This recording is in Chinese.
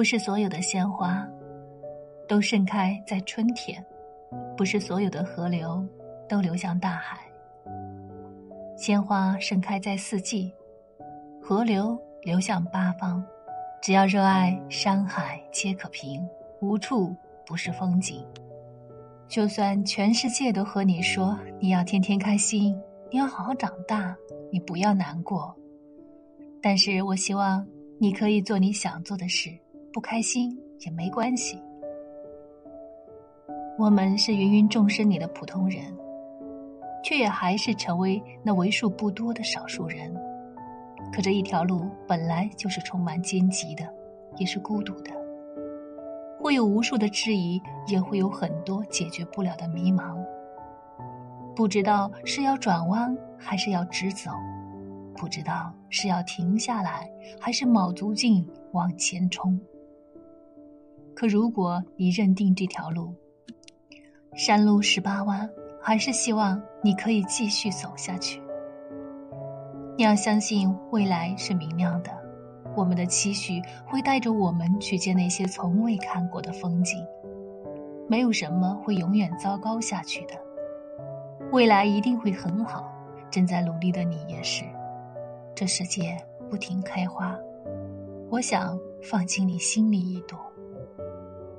不是所有的鲜花都盛开在春天，不是所有的河流都流向大海。鲜花盛开在四季，河流流向八方。只要热爱山海，皆可平，无处不是风景。就算全世界都和你说你要天天开心，你要好好长大，你不要难过。但是我希望你可以做你想做的事，不开心也没关系。我们是芸芸众生里的普通人，却也还是成为那为数不多的少数人。可这一条路本来就是充满荆棘的，也是孤独的。会有无数的质疑，也会有很多解决不了的迷茫。不知道是要转弯还是要直走，不知道是要停下来还是卯足劲往前冲。可如果你认定这条路，山路十八弯，还是希望你可以继续走下去。你要相信未来是明亮的。我们的期许会带着我们去见那些从未看过的风景，没有什么会永远糟糕下去的，未来一定会很好。正在努力的你也是，这世界不停开花，我想放进你心里一朵。